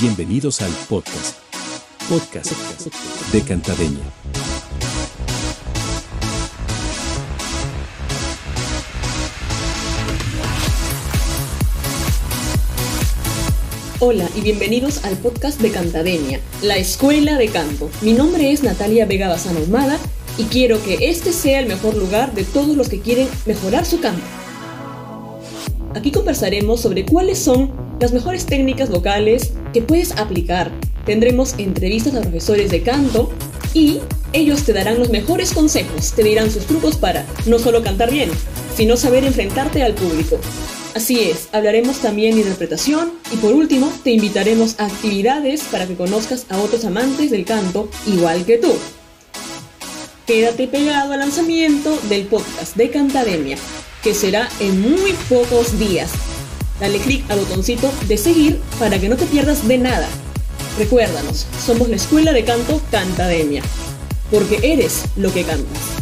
Bienvenidos al podcast. Podcast de Cantademia. Hola y bienvenidos al podcast de Cantademia, la escuela de canto. Mi nombre es Natalia Vega Bazán Ahumada y quiero que este sea el mejor lugar de todos los que quieren mejorar su canto. Aquí conversaremos sobre cuáles son las mejores técnicas vocales que puedes aplicar. Tendremos entrevistas a profesores de canto y ellos te darán los mejores consejos, te dirán sus trucos para no solo cantar bien, sino saber enfrentarte al público. Así es, hablaremos también de interpretación y por último te invitaremos a actividades para que conozcas a otros amantes del canto igual que tú. Quédate pegado al lanzamiento del podcast de Cantademia, que será en muy pocos días. Dale clic al botoncito de seguir para que no te pierdas de nada. Recuérdanos, somos la escuela de canto Cantademia, porque eres lo que cantas.